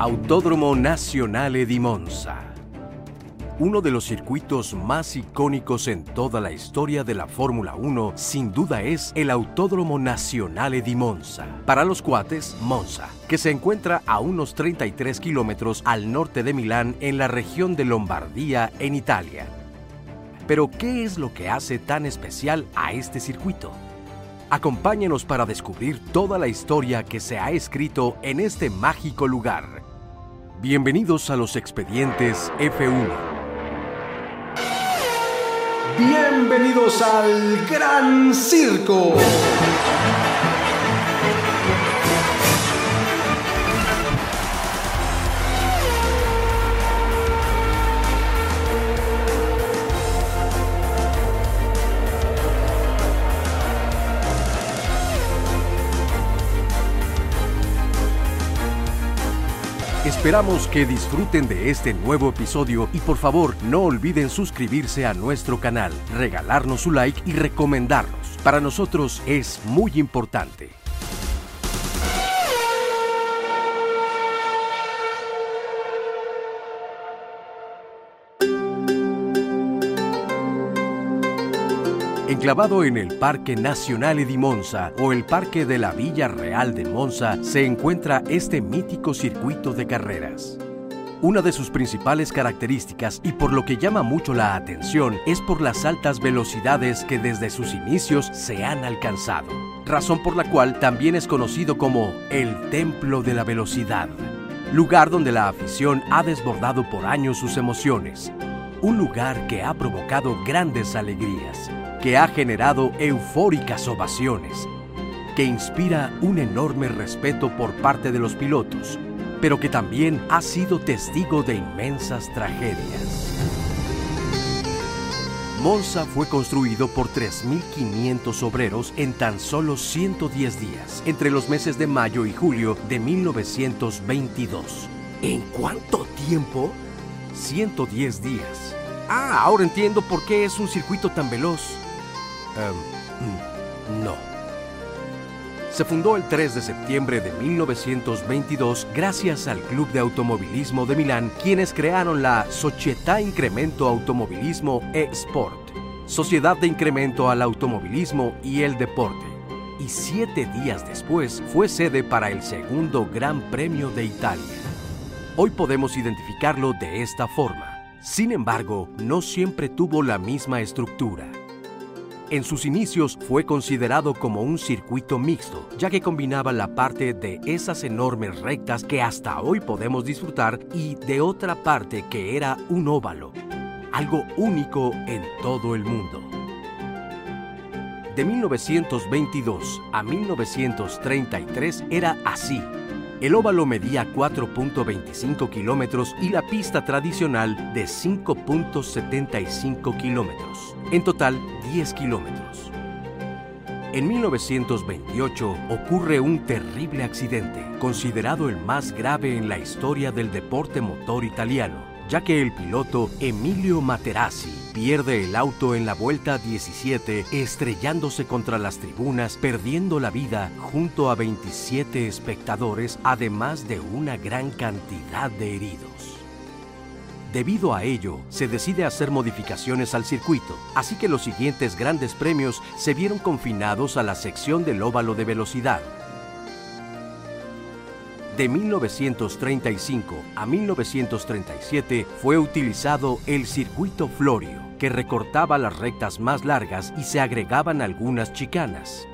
Autódromo Nazionale di Monza. Uno de los circuitos más icónicos en toda la historia de la Fórmula 1 sin duda es el Autódromo Nazionale di Monza. Para los cuates, Monza, que se encuentra a unos 33 kilómetros al norte de Milán en la región de Lombardía, en Italia. Pero, ¿qué es lo que hace tan especial a este circuito? Acompáñenos para descubrir toda la historia que se ha escrito en este mágico lugar. Bienvenidos a los expedientes F1. Bienvenidos al Gran Circo. Esperamos que disfruten de este nuevo episodio y por favor no olviden suscribirse a nuestro canal, regalarnos su like y recomendarnos. Para nosotros es muy importante. Enclavado en el Parque Nazionale di Monza o el Parque de la Villa Real de Monza se encuentra este mítico circuito de carreras. Una de sus principales características y por lo que llama mucho la atención es por las altas velocidades que desde sus inicios se han alcanzado, razón por la cual también es conocido como el Templo de la Velocidad, lugar donde la afición ha desbordado por años sus emociones, un lugar que ha provocado grandes alegrías que ha generado eufóricas ovaciones, que inspira un enorme respeto por parte de los pilotos, pero que también ha sido testigo de inmensas tragedias. Monza fue construido por 3.500 obreros en tan solo 110 días, entre los meses de mayo y julio de 1922. ¿En cuánto tiempo? 110 días. Ah, ahora entiendo por qué es un circuito tan veloz. Um, no. Se fundó el 3 de septiembre de 1922 gracias al Club de Automovilismo de Milán, quienes crearon la Società Incremento Automovilismo e Sport, Sociedad de Incremento al Automovilismo y el Deporte. Y siete días después fue sede para el segundo Gran Premio de Italia. Hoy podemos identificarlo de esta forma. Sin embargo, no siempre tuvo la misma estructura. En sus inicios fue considerado como un circuito mixto, ya que combinaba la parte de esas enormes rectas que hasta hoy podemos disfrutar y de otra parte que era un óvalo, algo único en todo el mundo. De 1922 a 1933 era así. El óvalo medía 4.25 kilómetros y la pista tradicional de 5.75 kilómetros. En total, 10 kilómetros. En 1928 ocurre un terrible accidente, considerado el más grave en la historia del deporte motor italiano ya que el piloto Emilio Materazzi pierde el auto en la vuelta 17 estrellándose contra las tribunas, perdiendo la vida junto a 27 espectadores, además de una gran cantidad de heridos. Debido a ello, se decide hacer modificaciones al circuito, así que los siguientes grandes premios se vieron confinados a la sección del óvalo de velocidad, de 1935 a 1937 fue utilizado el circuito Florio, que recortaba las rectas más largas y se agregaban algunas chicanas.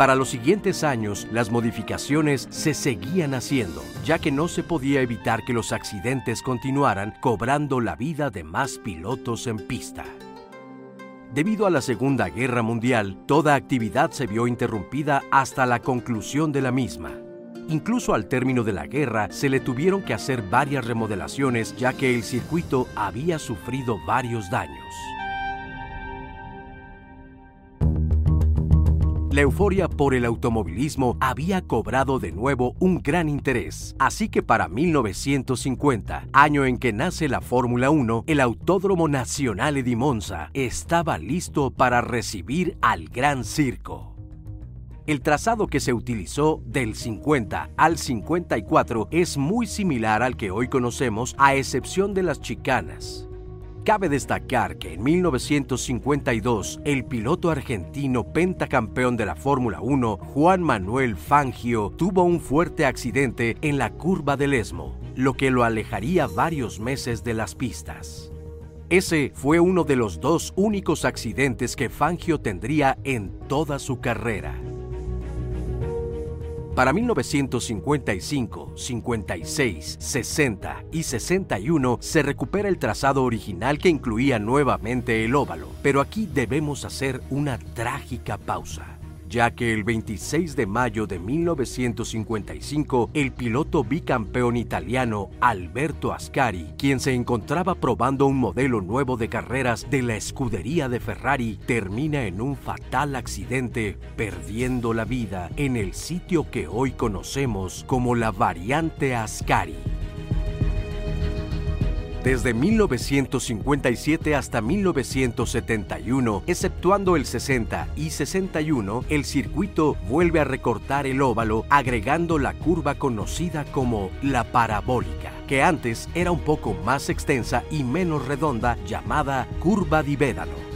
Para los siguientes años, las modificaciones se seguían haciendo, ya que no se podía evitar que los accidentes continuaran cobrando la vida de más pilotos en pista. Debido a la Segunda Guerra Mundial, toda actividad se vio interrumpida hasta la conclusión de la misma. Incluso al término de la guerra se le tuvieron que hacer varias remodelaciones ya que el circuito había sufrido varios daños. La euforia por el automovilismo había cobrado de nuevo un gran interés, así que para 1950, año en que nace la Fórmula 1, el Autódromo Nazionale di Monza estaba listo para recibir al Gran Circo. El trazado que se utilizó del 50 al 54 es muy similar al que hoy conocemos a excepción de las chicanas. Cabe destacar que en 1952 el piloto argentino pentacampeón de la Fórmula 1, Juan Manuel Fangio, tuvo un fuerte accidente en la curva del Esmo, lo que lo alejaría varios meses de las pistas. Ese fue uno de los dos únicos accidentes que Fangio tendría en toda su carrera. Para 1955, 56, 60 y 61 se recupera el trazado original que incluía nuevamente el óvalo, pero aquí debemos hacer una trágica pausa ya que el 26 de mayo de 1955 el piloto bicampeón italiano Alberto Ascari, quien se encontraba probando un modelo nuevo de carreras de la escudería de Ferrari, termina en un fatal accidente, perdiendo la vida en el sitio que hoy conocemos como la variante Ascari. Desde 1957 hasta 1971, exceptuando el 60 y 61, el circuito vuelve a recortar el óvalo agregando la curva conocida como la parabólica, que antes era un poco más extensa y menos redonda llamada curva di Védalo.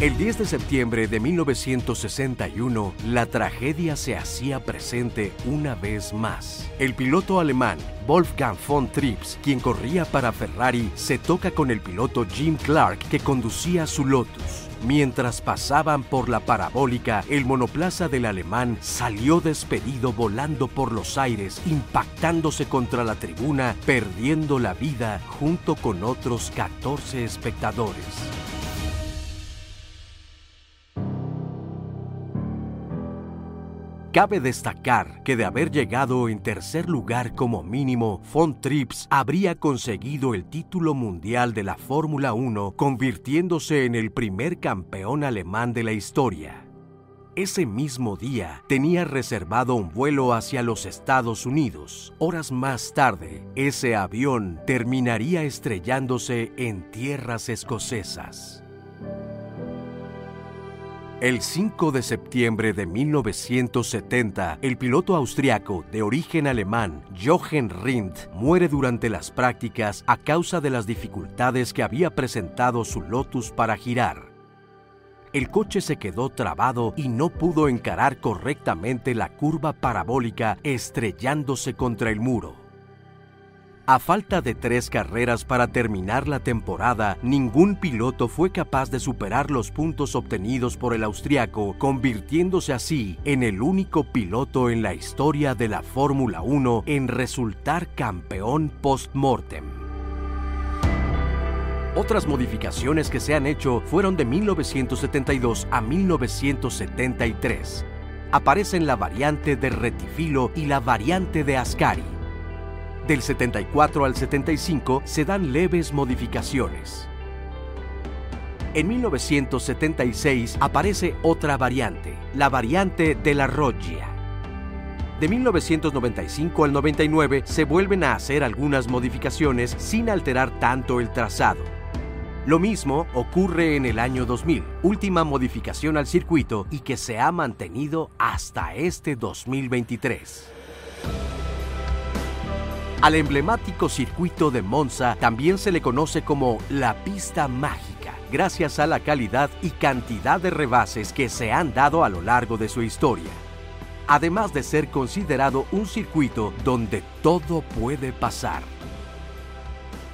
El 10 de septiembre de 1961, la tragedia se hacía presente una vez más. El piloto alemán Wolfgang von Trips, quien corría para Ferrari, se toca con el piloto Jim Clark que conducía su Lotus. Mientras pasaban por la parabólica, el monoplaza del alemán salió despedido volando por los aires, impactándose contra la tribuna, perdiendo la vida junto con otros 14 espectadores. Cabe destacar que de haber llegado en tercer lugar como mínimo, Von Trips habría conseguido el título mundial de la Fórmula 1, convirtiéndose en el primer campeón alemán de la historia. Ese mismo día tenía reservado un vuelo hacia los Estados Unidos. Horas más tarde, ese avión terminaría estrellándose en tierras escocesas. El 5 de septiembre de 1970, el piloto austriaco de origen alemán Jochen Rindt muere durante las prácticas a causa de las dificultades que había presentado su Lotus para girar. El coche se quedó trabado y no pudo encarar correctamente la curva parabólica estrellándose contra el muro. A falta de tres carreras para terminar la temporada, ningún piloto fue capaz de superar los puntos obtenidos por el austriaco, convirtiéndose así en el único piloto en la historia de la Fórmula 1 en resultar campeón post-mortem. Otras modificaciones que se han hecho fueron de 1972 a 1973. Aparecen la variante de retifilo y la variante de Ascari. Del 74 al 75 se dan leves modificaciones. En 1976 aparece otra variante, la variante de la Roggia. De 1995 al 99 se vuelven a hacer algunas modificaciones sin alterar tanto el trazado. Lo mismo ocurre en el año 2000, última modificación al circuito y que se ha mantenido hasta este 2023. Al emblemático circuito de Monza también se le conoce como la pista mágica, gracias a la calidad y cantidad de rebases que se han dado a lo largo de su historia. Además de ser considerado un circuito donde todo puede pasar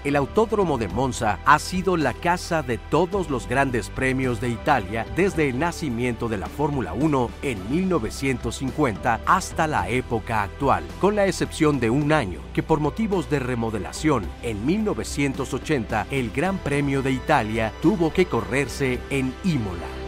el Autódromo de Monza ha sido la casa de todos los grandes premios de Italia desde el nacimiento de la Fórmula 1 en 1950 hasta la época actual, con la excepción de un año que por motivos de remodelación en 1980 el Gran Premio de Italia tuvo que correrse en Imola.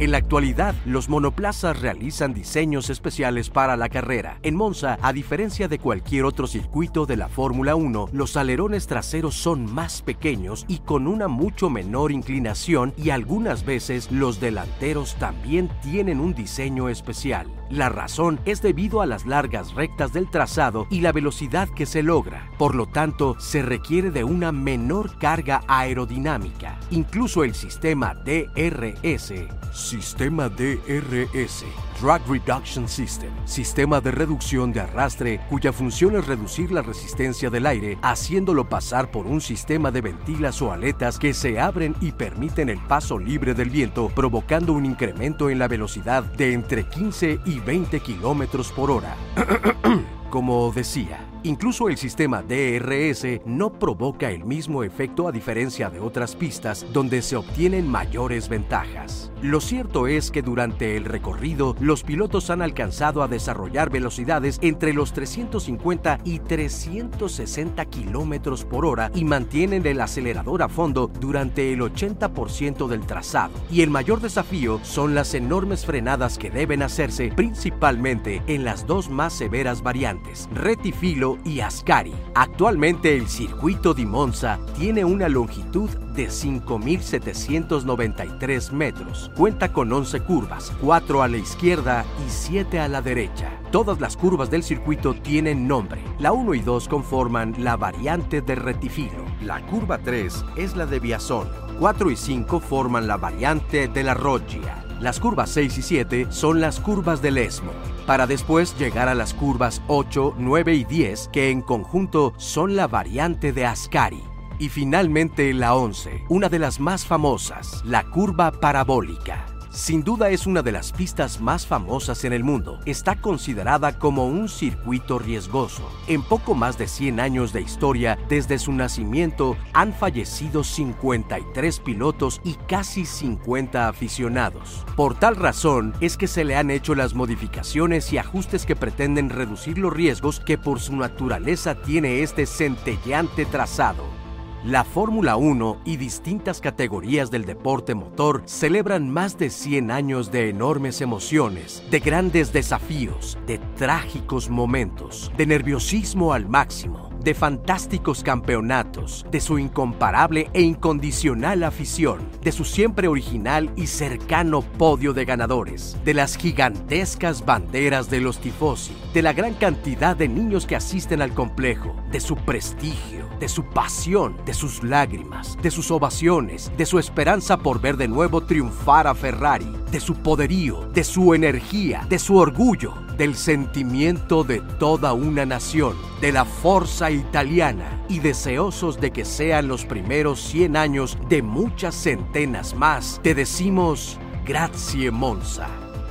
En la actualidad, los monoplazas realizan diseños especiales para la carrera. En Monza, a diferencia de cualquier otro circuito de la Fórmula 1, los alerones traseros son más pequeños y con una mucho menor inclinación y algunas veces los delanteros también tienen un diseño especial. La razón es debido a las largas rectas del trazado y la velocidad que se logra. Por lo tanto, se requiere de una menor carga aerodinámica. Incluso el sistema DRS, sistema DRS, Drag Reduction System, sistema de reducción de arrastre cuya función es reducir la resistencia del aire haciéndolo pasar por un sistema de ventilas o aletas que se abren y permiten el paso libre del viento, provocando un incremento en la velocidad de entre 15 y 20 kilómetros por hora. Como decía, Incluso el sistema DRS no provoca el mismo efecto a diferencia de otras pistas donde se obtienen mayores ventajas. Lo cierto es que durante el recorrido los pilotos han alcanzado a desarrollar velocidades entre los 350 y 360 kilómetros por hora y mantienen el acelerador a fondo durante el 80% del trazado. Y el mayor desafío son las enormes frenadas que deben hacerse principalmente en las dos más severas variantes, retifilo y Ascari. Actualmente el circuito di Monza tiene una longitud de 5.793 metros. Cuenta con 11 curvas, 4 a la izquierda y 7 a la derecha. Todas las curvas del circuito tienen nombre. La 1 y 2 conforman la variante de retifilo. La curva 3 es la de Biasón. 4 y 5 forman la variante de la Roggia. Las curvas 6 y 7 son las curvas del ESMO, para después llegar a las curvas 8, 9 y 10, que en conjunto son la variante de Ascari. Y finalmente la 11, una de las más famosas, la curva parabólica. Sin duda es una de las pistas más famosas en el mundo. Está considerada como un circuito riesgoso. En poco más de 100 años de historia, desde su nacimiento, han fallecido 53 pilotos y casi 50 aficionados. Por tal razón es que se le han hecho las modificaciones y ajustes que pretenden reducir los riesgos que por su naturaleza tiene este centelleante trazado. La Fórmula 1 y distintas categorías del deporte motor celebran más de 100 años de enormes emociones, de grandes desafíos, de trágicos momentos, de nerviosismo al máximo de fantásticos campeonatos, de su incomparable e incondicional afición, de su siempre original y cercano podio de ganadores, de las gigantescas banderas de los tifosi, de la gran cantidad de niños que asisten al complejo, de su prestigio, de su pasión, de sus lágrimas, de sus ovaciones, de su esperanza por ver de nuevo triunfar a Ferrari, de su poderío, de su energía, de su orgullo, del sentimiento de toda una nación, de la fuerza italiana y deseosos de que sean los primeros 100 años de muchas centenas más, te decimos grazie Monza,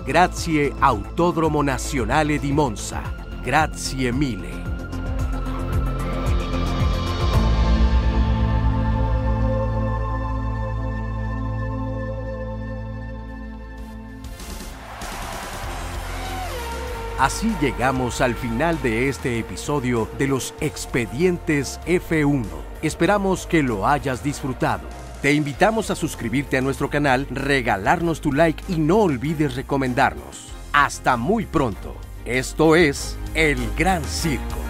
grazie Autódromo Nazionale di Monza, grazie mille. Así llegamos al final de este episodio de los expedientes F1. Esperamos que lo hayas disfrutado. Te invitamos a suscribirte a nuestro canal, regalarnos tu like y no olvides recomendarnos. Hasta muy pronto. Esto es El Gran Circo.